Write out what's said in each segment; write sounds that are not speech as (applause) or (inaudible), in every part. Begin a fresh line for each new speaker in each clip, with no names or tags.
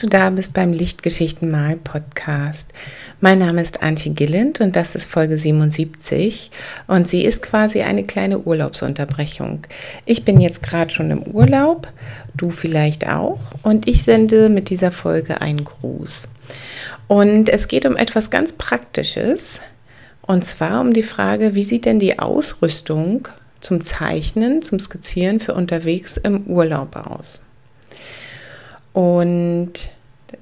Du da bist beim Lichtgeschichten mal Podcast. Mein Name ist Antje Gilland und das ist Folge 77 und sie ist quasi eine kleine Urlaubsunterbrechung. Ich bin jetzt gerade schon im Urlaub, du vielleicht auch und ich sende mit dieser Folge einen Gruß. Und es geht um etwas ganz Praktisches und zwar um die Frage, wie sieht denn die Ausrüstung zum Zeichnen, zum Skizzieren für unterwegs im Urlaub aus? Und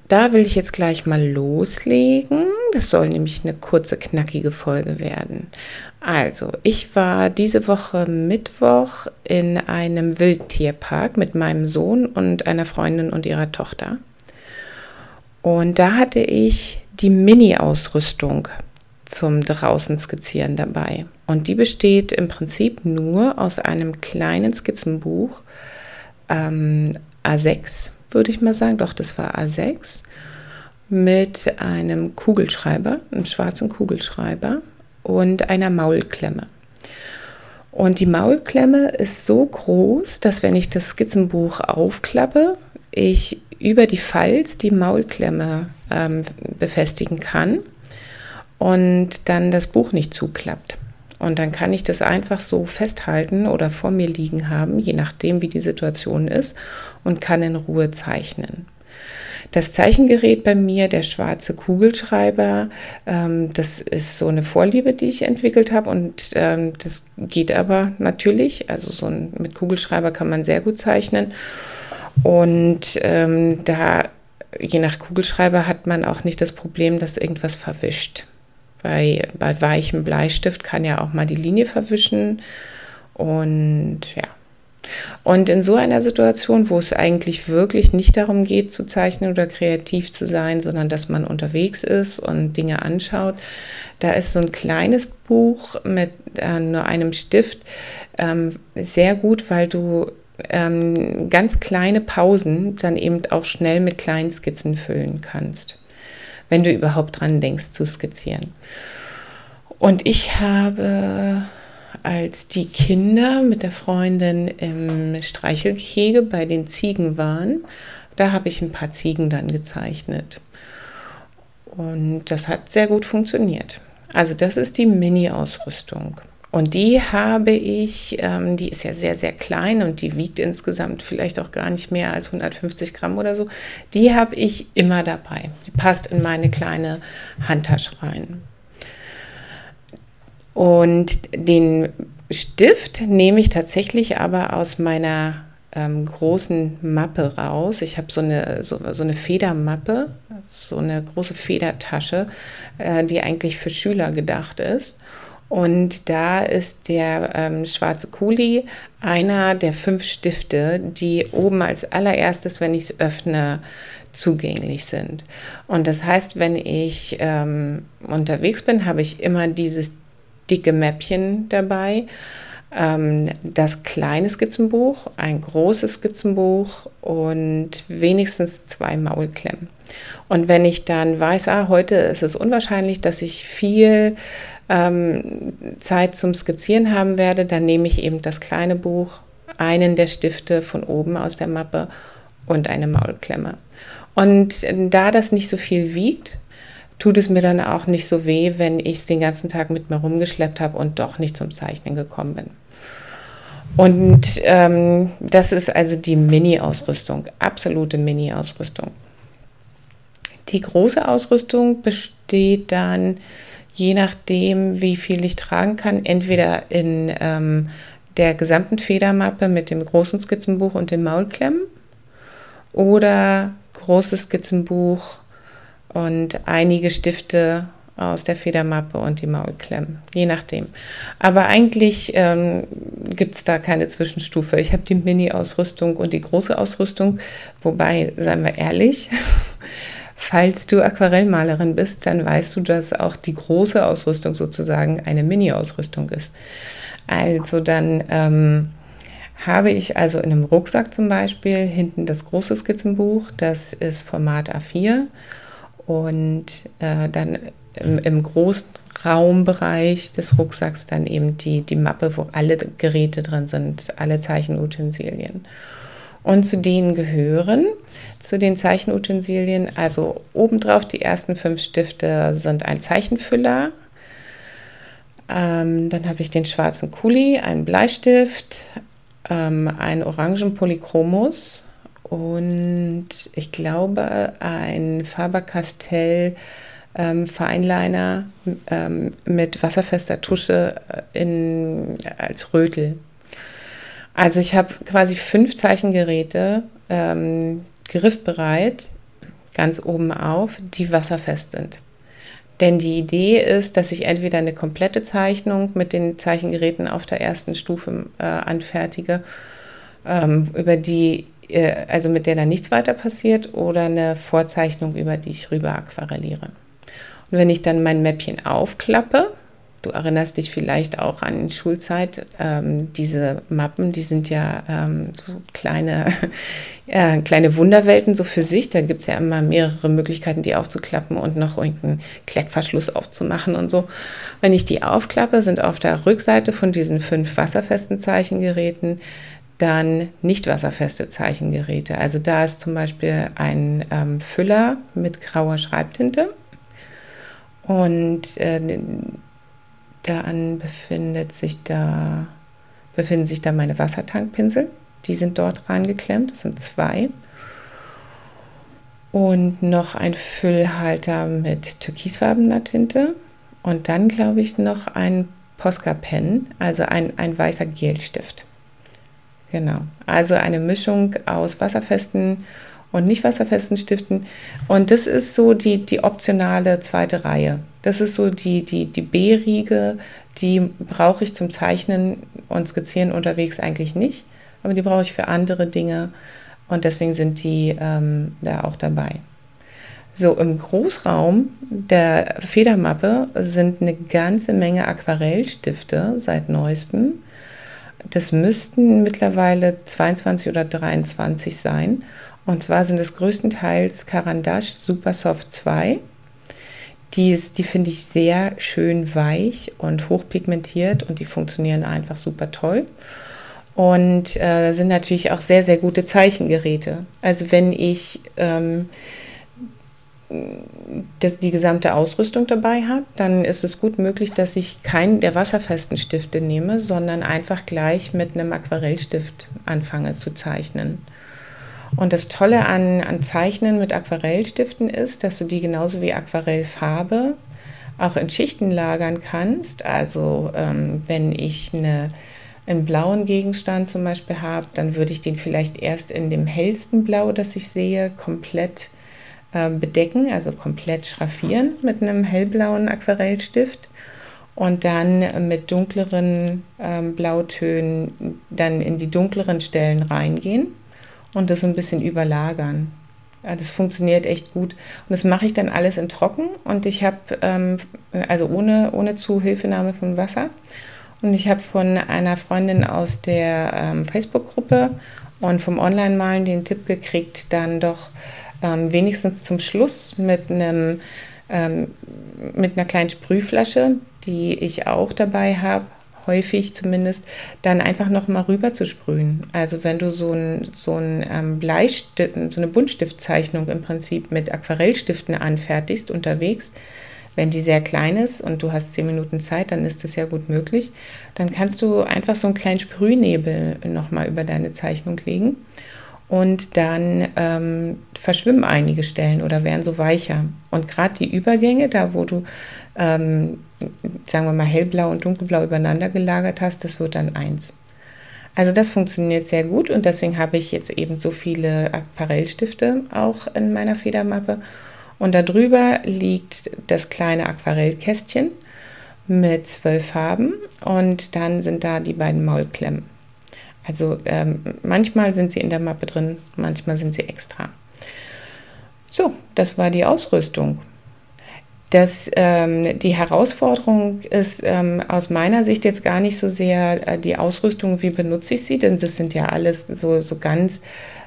da will ich jetzt gleich mal loslegen. Das soll nämlich eine kurze, knackige Folge werden. Also, ich war diese Woche Mittwoch in einem Wildtierpark mit meinem Sohn und einer Freundin und ihrer Tochter. Und da hatte ich die Mini-Ausrüstung zum draußen skizzieren dabei. Und die besteht im Prinzip nur aus einem kleinen Skizzenbuch ähm, A6 würde ich mal sagen. Doch, das war A6 mit einem Kugelschreiber, einem schwarzen Kugelschreiber und einer Maulklemme. Und die Maulklemme ist so groß, dass wenn ich das Skizzenbuch aufklappe, ich über die Falz die Maulklemme ähm, befestigen kann und dann das Buch nicht zuklappt. Und dann kann ich das einfach so festhalten oder vor mir liegen haben, je nachdem, wie die Situation ist, und kann in Ruhe zeichnen. Das Zeichengerät bei mir, der schwarze Kugelschreiber, ähm, das ist so eine Vorliebe, die ich entwickelt habe und ähm, das geht aber natürlich. Also so ein, mit Kugelschreiber kann man sehr gut zeichnen und ähm, da je nach Kugelschreiber hat man auch nicht das Problem, dass irgendwas verwischt. Bei, bei weichem Bleistift kann ja auch mal die Linie verwischen. Und ja. Und in so einer Situation, wo es eigentlich wirklich nicht darum geht, zu zeichnen oder kreativ zu sein, sondern dass man unterwegs ist und Dinge anschaut, da ist so ein kleines Buch mit äh, nur einem Stift ähm, sehr gut, weil du ähm, ganz kleine Pausen dann eben auch schnell mit kleinen Skizzen füllen kannst wenn du überhaupt dran denkst zu skizzieren. Und ich habe als die Kinder mit der Freundin im Streichelgehege bei den Ziegen waren, da habe ich ein paar Ziegen dann gezeichnet. Und das hat sehr gut funktioniert. Also das ist die Mini-Ausrüstung. Und die habe ich, ähm, die ist ja sehr, sehr klein und die wiegt insgesamt vielleicht auch gar nicht mehr als 150 Gramm oder so. Die habe ich immer dabei. Die passt in meine kleine Handtasche rein. Und den Stift nehme ich tatsächlich aber aus meiner ähm, großen Mappe raus. Ich habe so eine, so, so, eine Federmappe, so eine große Federtasche, äh, die eigentlich für Schüler gedacht ist. Und da ist der ähm, schwarze Kuli einer der fünf Stifte, die oben als allererstes, wenn ich es öffne, zugänglich sind. Und das heißt, wenn ich ähm, unterwegs bin, habe ich immer dieses dicke Mäppchen dabei, ähm, das kleine Skizzenbuch, ein großes Skizzenbuch und wenigstens zwei Maulklemmen. Und wenn ich dann weiß, ah, heute ist es unwahrscheinlich, dass ich viel ähm, Zeit zum Skizzieren haben werde, dann nehme ich eben das kleine Buch, einen der Stifte von oben aus der Mappe und eine Maulklemme. Und da das nicht so viel wiegt, tut es mir dann auch nicht so weh, wenn ich es den ganzen Tag mit mir rumgeschleppt habe und doch nicht zum Zeichnen gekommen bin. Und ähm, das ist also die Mini-Ausrüstung, absolute Mini-Ausrüstung. Die große Ausrüstung besteht dann je nachdem, wie viel ich tragen kann, entweder in ähm, der gesamten Federmappe mit dem großen Skizzenbuch und den Maulklemmen oder großes Skizzenbuch und einige Stifte aus der Federmappe und die Maulklemmen, je nachdem. Aber eigentlich ähm, gibt es da keine Zwischenstufe. Ich habe die Mini-Ausrüstung und die große Ausrüstung, wobei, seien wir ehrlich, (laughs) Falls du Aquarellmalerin bist, dann weißt du, dass auch die große Ausrüstung sozusagen eine Mini-Ausrüstung ist. Also dann ähm, habe ich also in einem Rucksack zum Beispiel hinten das große Skizzenbuch, das ist Format A4 und äh, dann im, im großen Raumbereich des Rucksacks dann eben die, die Mappe, wo alle Geräte drin sind, alle Zeichenutensilien. Und zu denen gehören, zu den Zeichenutensilien, also obendrauf die ersten fünf Stifte sind ein Zeichenfüller. Ähm, dann habe ich den schwarzen Kuli, einen Bleistift, ähm, einen orangen Polychromus und ich glaube ein Faber-Castell ähm, Feinliner ähm, mit wasserfester Tusche äh, in, als Rötel. Also ich habe quasi fünf Zeichengeräte ähm, griffbereit, ganz oben auf, die wasserfest sind. Denn die Idee ist, dass ich entweder eine komplette Zeichnung mit den Zeichengeräten auf der ersten Stufe äh, anfertige, ähm, über die, äh, also mit der dann nichts weiter passiert, oder eine Vorzeichnung, über die ich rüber aquarelliere. Und wenn ich dann mein Mäppchen aufklappe, Du erinnerst dich vielleicht auch an die Schulzeit. Ähm, diese Mappen, die sind ja ähm, so kleine, (laughs) äh, kleine Wunderwelten so für sich. Da gibt es ja immer mehrere Möglichkeiten, die aufzuklappen und noch irgendeinen Kleckverschluss aufzumachen und so. Wenn ich die aufklappe, sind auf der Rückseite von diesen fünf wasserfesten Zeichengeräten dann nicht wasserfeste Zeichengeräte. Also da ist zum Beispiel ein ähm, Füller mit grauer Schreibtinte. Und äh, dann befindet sich da, befinden sich da meine Wassertankpinsel. Die sind dort reingeklemmt. Das sind zwei. Und noch ein Füllhalter mit türkisfarbener Tinte. Und dann glaube ich noch ein Posca-Pen, also ein, ein weißer Gelstift. Genau. Also eine Mischung aus wasserfesten und nicht wasserfesten Stiften. Und das ist so die, die optionale zweite Reihe. Das ist so die, die, die B-Riege, die brauche ich zum Zeichnen und Skizzieren unterwegs eigentlich nicht, aber die brauche ich für andere Dinge und deswegen sind die ähm, da auch dabei. So, im Großraum der Federmappe sind eine ganze Menge Aquarellstifte seit neuestem. Das müssten mittlerweile 22 oder 23 sein. Und zwar sind es größtenteils Carandash Supersoft 2. Die, die finde ich sehr schön weich und hochpigmentiert und die funktionieren einfach super toll. Und äh, sind natürlich auch sehr, sehr gute Zeichengeräte. Also wenn ich ähm, das, die gesamte Ausrüstung dabei habe, dann ist es gut möglich, dass ich keinen der wasserfesten Stifte nehme, sondern einfach gleich mit einem Aquarellstift anfange zu zeichnen. Und das Tolle an, an Zeichnen mit Aquarellstiften ist, dass du die genauso wie Aquarellfarbe auch in Schichten lagern kannst. Also ähm, wenn ich eine, einen blauen Gegenstand zum Beispiel habe, dann würde ich den vielleicht erst in dem hellsten Blau, das ich sehe, komplett äh, bedecken, also komplett schraffieren mit einem hellblauen Aquarellstift und dann mit dunkleren ähm, Blautönen dann in die dunkleren Stellen reingehen und das ein bisschen überlagern. Das funktioniert echt gut. Und das mache ich dann alles in Trocken und ich habe, ähm, also ohne, ohne Zuhilfenahme von Wasser. Und ich habe von einer Freundin aus der ähm, Facebook-Gruppe und vom Online-Malen den Tipp gekriegt, dann doch ähm, wenigstens zum Schluss mit einem ähm, mit einer kleinen Sprühflasche, die ich auch dabei habe, häufig zumindest, dann einfach nochmal rüber zu sprühen. Also wenn du so ein, so ein ähm, Bleistift, so eine Buntstiftzeichnung im Prinzip mit Aquarellstiften anfertigst unterwegs, wenn die sehr klein ist und du hast zehn Minuten Zeit, dann ist das ja gut möglich. Dann kannst du einfach so einen kleinen Sprühnebel nochmal über deine Zeichnung legen und dann ähm, verschwimmen einige Stellen oder werden so weicher. Und gerade die Übergänge, da wo du, ähm, sagen wir mal, hellblau und dunkelblau übereinander gelagert hast, das wird dann eins. Also das funktioniert sehr gut und deswegen habe ich jetzt eben so viele Aquarellstifte auch in meiner Federmappe. Und darüber liegt das kleine Aquarellkästchen mit zwölf Farben und dann sind da die beiden Maulklemmen. Also ähm, manchmal sind sie in der Mappe drin, manchmal sind sie extra. So, das war die Ausrüstung. Das, ähm, die Herausforderung ist ähm, aus meiner Sicht jetzt gar nicht so sehr äh, die Ausrüstung, wie benutze ich sie, denn das sind ja alles so, so ganz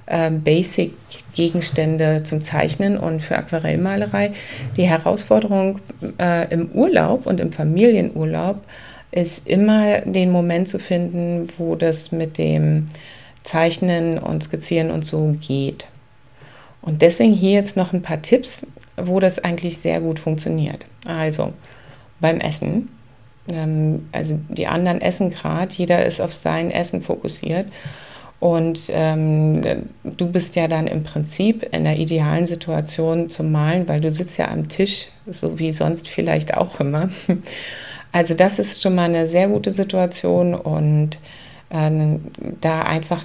äh, basic Gegenstände zum Zeichnen und für Aquarellmalerei. Die Herausforderung äh, im Urlaub und im Familienurlaub ist immer den Moment zu finden, wo das mit dem Zeichnen und Skizzieren und so geht. Und deswegen hier jetzt noch ein paar Tipps, wo das eigentlich sehr gut funktioniert. Also beim Essen. Ähm, also die anderen essen gerade, jeder ist auf sein Essen fokussiert. Und ähm, du bist ja dann im Prinzip in der idealen Situation zum Malen, weil du sitzt ja am Tisch, so wie sonst vielleicht auch immer. Also das ist schon mal eine sehr gute Situation und ähm, da einfach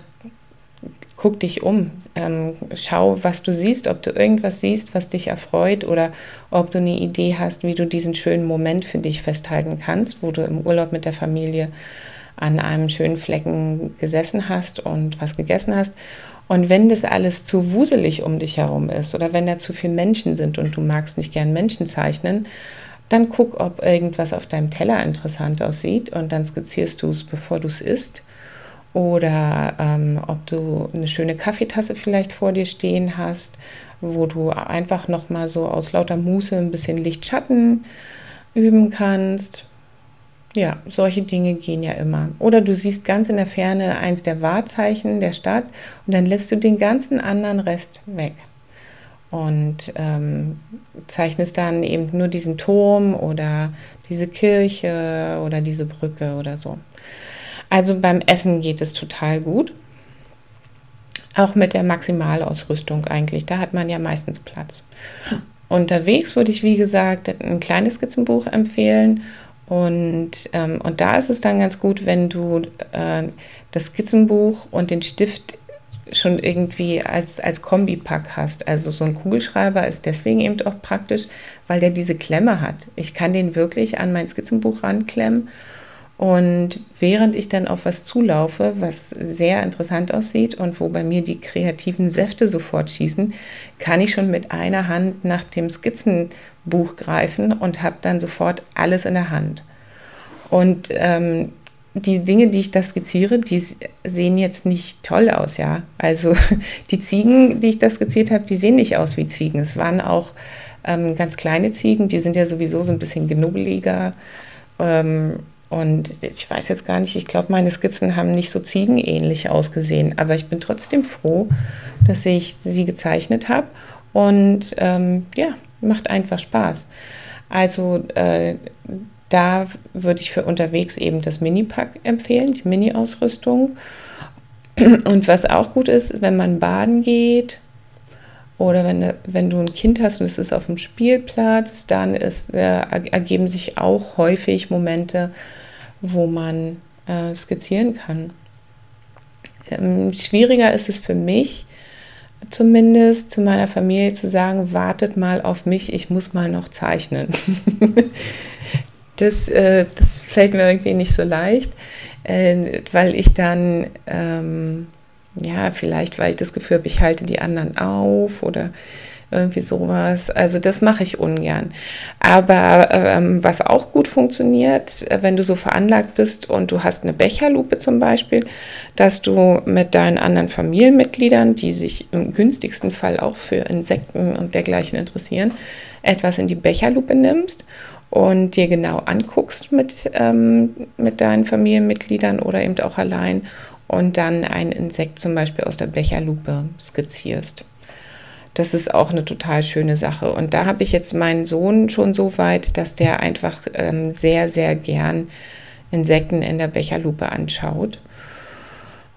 guck dich um, ähm, schau, was du siehst, ob du irgendwas siehst, was dich erfreut oder ob du eine Idee hast, wie du diesen schönen Moment für dich festhalten kannst, wo du im Urlaub mit der Familie an einem schönen Flecken gesessen hast und was gegessen hast. Und wenn das alles zu wuselig um dich herum ist oder wenn da zu viele Menschen sind und du magst nicht gern Menschen zeichnen, dann guck, ob irgendwas auf deinem Teller interessant aussieht und dann skizzierst du es, bevor du es isst. Oder ähm, ob du eine schöne Kaffeetasse vielleicht vor dir stehen hast, wo du einfach nochmal so aus lauter Muße ein bisschen Lichtschatten üben kannst. Ja, solche Dinge gehen ja immer. Oder du siehst ganz in der Ferne eins der Wahrzeichen der Stadt und dann lässt du den ganzen anderen Rest weg und ähm, zeichnest dann eben nur diesen Turm oder diese Kirche oder diese Brücke oder so. Also beim Essen geht es total gut. Auch mit der Maximalausrüstung eigentlich. Da hat man ja meistens Platz. Unterwegs würde ich, wie gesagt, ein kleines Skizzenbuch empfehlen. Und, ähm, und da ist es dann ganz gut, wenn du äh, das Skizzenbuch und den Stift schon irgendwie als, als Kombipack hast. Also so ein Kugelschreiber ist deswegen eben auch praktisch, weil der diese Klemme hat. Ich kann den wirklich an mein Skizzenbuch ranklemmen und während ich dann auf was zulaufe, was sehr interessant aussieht und wo bei mir die kreativen Säfte sofort schießen, kann ich schon mit einer Hand nach dem Skizzenbuch greifen und habe dann sofort alles in der Hand. Und ähm, die Dinge, die ich da skizziere, die sehen jetzt nicht toll aus, ja. Also (laughs) die Ziegen, die ich da skizziert habe, die sehen nicht aus wie Ziegen. Es waren auch ähm, ganz kleine Ziegen, die sind ja sowieso so ein bisschen genubbeliger. Ähm, und ich weiß jetzt gar nicht, ich glaube, meine Skizzen haben nicht so ziegenähnlich ausgesehen, aber ich bin trotzdem froh, dass ich sie gezeichnet habe. Und ähm, ja, macht einfach Spaß. Also äh, da würde ich für unterwegs eben das Mini-Pack empfehlen, die Mini-Ausrüstung. Und was auch gut ist, wenn man baden geht oder wenn, wenn du ein Kind hast und es ist auf dem Spielplatz, dann ist, äh, ergeben sich auch häufig Momente, wo man äh, skizzieren kann. Ähm, schwieriger ist es für mich, zumindest zu meiner Familie zu sagen, wartet mal auf mich, ich muss mal noch zeichnen. (laughs) Das, äh, das fällt mir irgendwie nicht so leicht, äh, weil ich dann, ähm, ja, vielleicht, weil ich das Gefühl habe, ich halte die anderen auf oder irgendwie sowas. Also das mache ich ungern. Aber ähm, was auch gut funktioniert, wenn du so veranlagt bist und du hast eine Becherlupe zum Beispiel, dass du mit deinen anderen Familienmitgliedern, die sich im günstigsten Fall auch für Insekten und dergleichen interessieren, etwas in die Becherlupe nimmst und dir genau anguckst mit, ähm, mit deinen Familienmitgliedern oder eben auch allein und dann ein Insekt zum Beispiel aus der Becherlupe skizzierst. Das ist auch eine total schöne Sache. Und da habe ich jetzt meinen Sohn schon so weit, dass der einfach ähm, sehr, sehr gern Insekten in der Becherlupe anschaut.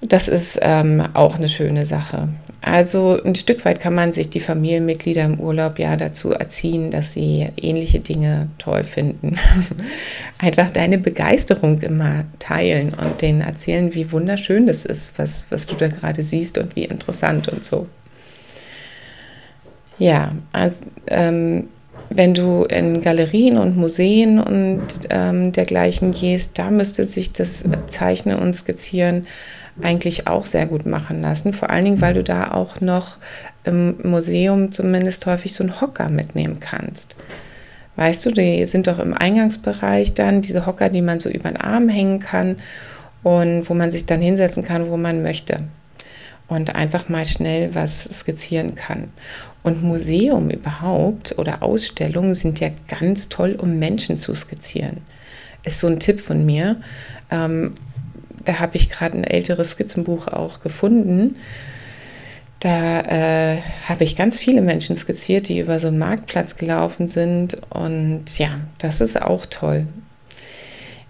Das ist ähm, auch eine schöne Sache. Also ein Stück weit kann man sich die Familienmitglieder im Urlaub ja dazu erziehen, dass sie ähnliche Dinge toll finden. (laughs) Einfach deine Begeisterung immer teilen und denen erzählen, wie wunderschön das ist, was, was du da gerade siehst und wie interessant und so. Ja, also, ähm, wenn du in Galerien und Museen und ähm, dergleichen gehst, da müsste sich das Zeichnen und Skizzieren eigentlich auch sehr gut machen lassen. Vor allen Dingen, weil du da auch noch im Museum zumindest häufig so einen Hocker mitnehmen kannst. Weißt du, die sind doch im Eingangsbereich dann diese Hocker, die man so über den Arm hängen kann und wo man sich dann hinsetzen kann, wo man möchte. Und einfach mal schnell was skizzieren kann. Und Museum überhaupt oder Ausstellungen sind ja ganz toll, um Menschen zu skizzieren. Ist so ein Tipp von mir. Ähm, da habe ich gerade ein älteres Skizzenbuch auch gefunden. Da äh, habe ich ganz viele Menschen skizziert, die über so einen Marktplatz gelaufen sind. Und ja, das ist auch toll.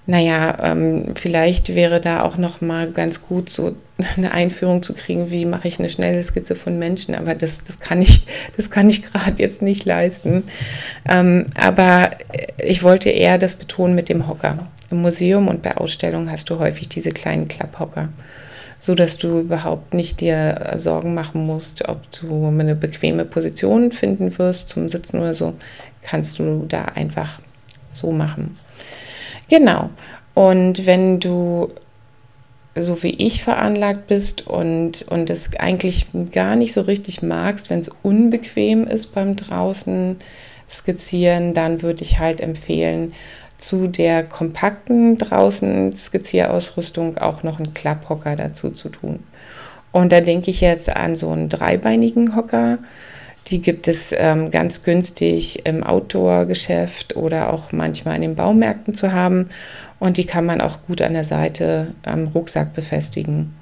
Naja, ähm, vielleicht wäre da auch noch mal ganz gut, so (laughs) eine Einführung zu kriegen, wie mache ich eine schnelle Skizze von Menschen. Aber das, das kann ich, (laughs) ich gerade jetzt nicht leisten. Ähm, aber ich wollte eher das betonen mit dem Hocker. Im Museum und bei Ausstellungen hast du häufig diese kleinen Klapphocker, so dass du überhaupt nicht dir Sorgen machen musst, ob du eine bequeme Position finden wirst zum Sitzen oder so. Kannst du da einfach so machen. Genau. Und wenn du so wie ich veranlagt bist und, und es eigentlich gar nicht so richtig magst, wenn es unbequem ist beim draußen skizzieren, dann würde ich halt empfehlen, zu der kompakten draußen Skizierausrüstung auch noch einen Klapphocker dazu zu tun. Und da denke ich jetzt an so einen dreibeinigen Hocker. Die gibt es ähm, ganz günstig im Outdoor-Geschäft oder auch manchmal in den Baumärkten zu haben. Und die kann man auch gut an der Seite am Rucksack befestigen.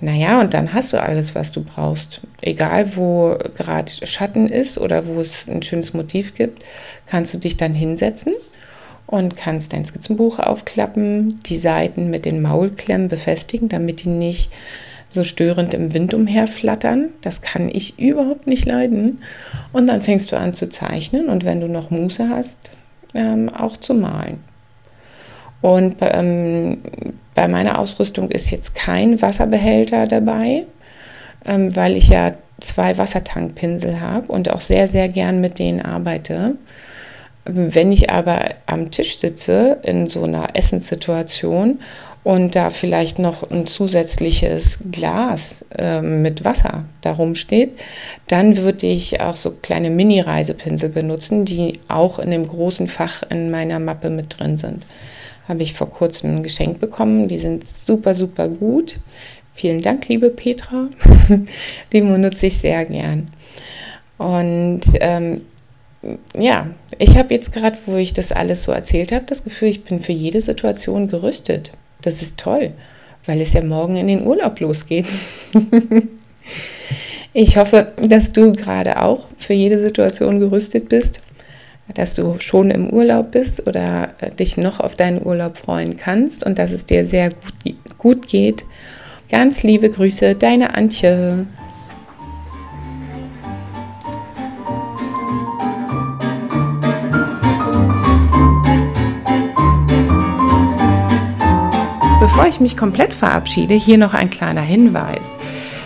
Naja, und dann hast du alles, was du brauchst. Egal, wo gerade Schatten ist oder wo es ein schönes Motiv gibt, kannst du dich dann hinsetzen und kannst dein Skizzenbuch aufklappen, die Seiten mit den Maulklemmen befestigen, damit die nicht so störend im Wind umherflattern. Das kann ich überhaupt nicht leiden. Und dann fängst du an zu zeichnen und wenn du noch Muße hast, ähm, auch zu malen. Und ähm, bei meiner Ausrüstung ist jetzt kein Wasserbehälter dabei, ähm, weil ich ja zwei Wassertankpinsel habe und auch sehr, sehr gern mit denen arbeite. Wenn ich aber am Tisch sitze in so einer Essenssituation und da vielleicht noch ein zusätzliches Glas äh, mit Wasser darum steht, dann würde ich auch so kleine Mini-Reisepinsel benutzen, die auch in dem großen Fach in meiner Mappe mit drin sind. Habe ich vor kurzem ein Geschenk bekommen. Die sind super, super gut. Vielen Dank, liebe Petra. (laughs) die benutze ich sehr gern. Und ähm, ja, ich habe jetzt gerade, wo ich das alles so erzählt habe, das Gefühl, ich bin für jede Situation gerüstet. Das ist toll, weil es ja morgen in den Urlaub losgeht. (laughs) ich hoffe, dass du gerade auch für jede Situation gerüstet bist, dass du schon im Urlaub bist oder äh, dich noch auf deinen Urlaub freuen kannst und dass es dir sehr gut, gut geht. Ganz liebe Grüße, deine Antje. Bevor ich mich komplett verabschiede, hier noch ein kleiner Hinweis.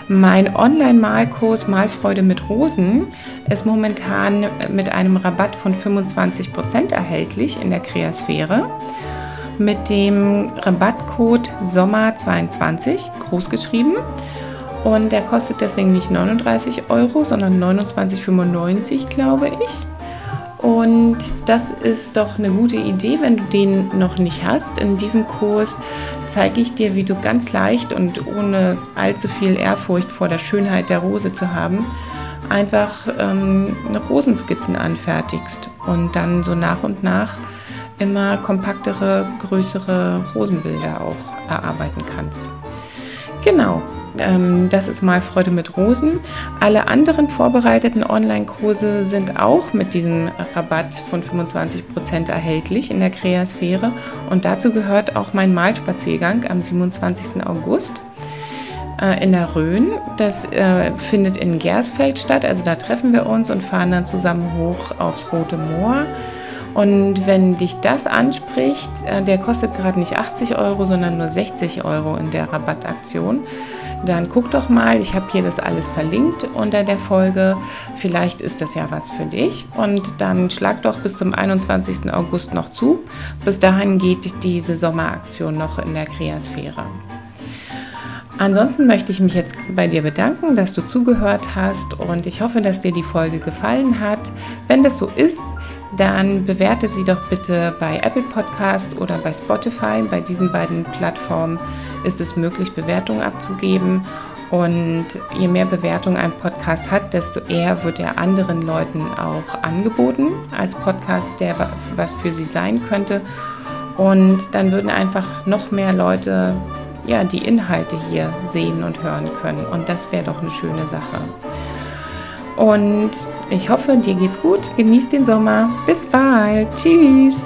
Mein Online-Malkurs Malfreude mit Rosen ist momentan mit einem Rabatt von 25% erhältlich in der Kreasphäre. Mit dem Rabattcode Sommer22 großgeschrieben. Und der kostet deswegen nicht 39 Euro, sondern 29,95 glaube ich. Und das ist doch eine gute Idee, wenn du den noch nicht hast. In diesem Kurs zeige ich dir, wie du ganz leicht und ohne allzu viel Ehrfurcht vor der Schönheit der Rose zu haben, einfach ähm, Rosenskizzen anfertigst und dann so nach und nach immer kompaktere, größere Rosenbilder auch erarbeiten kannst. Genau, ähm, das ist mal Freude mit Rosen. Alle anderen vorbereiteten Online-Kurse sind auch mit diesem Rabatt von 25% erhältlich in der Kreasphäre. Und dazu gehört auch mein Malspaziergang am 27. August äh, in der Rhön. Das äh, findet in Gersfeld statt. Also da treffen wir uns und fahren dann zusammen hoch aufs Rote Moor. Und wenn dich das anspricht, äh, der kostet gerade nicht 80 Euro, sondern nur 60 Euro in der Rabattaktion dann guck doch mal, ich habe hier das alles verlinkt unter der Folge. Vielleicht ist das ja was für dich. Und dann schlag doch bis zum 21. August noch zu. Bis dahin geht diese Sommeraktion noch in der Kreasphäre. Ansonsten möchte ich mich jetzt bei dir bedanken, dass du zugehört hast und ich hoffe, dass dir die Folge gefallen hat. Wenn das so ist, dann bewerte sie doch bitte bei Apple Podcasts oder bei Spotify. Bei diesen beiden Plattformen ist es möglich, Bewertungen abzugeben. Und je mehr Bewertungen ein Podcast hat, desto eher wird er anderen Leuten auch angeboten als Podcast, der was für sie sein könnte. Und dann würden einfach noch mehr Leute ja, die Inhalte hier sehen und hören können. Und das wäre doch eine schöne Sache. Und ich hoffe, dir geht's gut. Genieß den Sommer. Bis bald. Tschüss.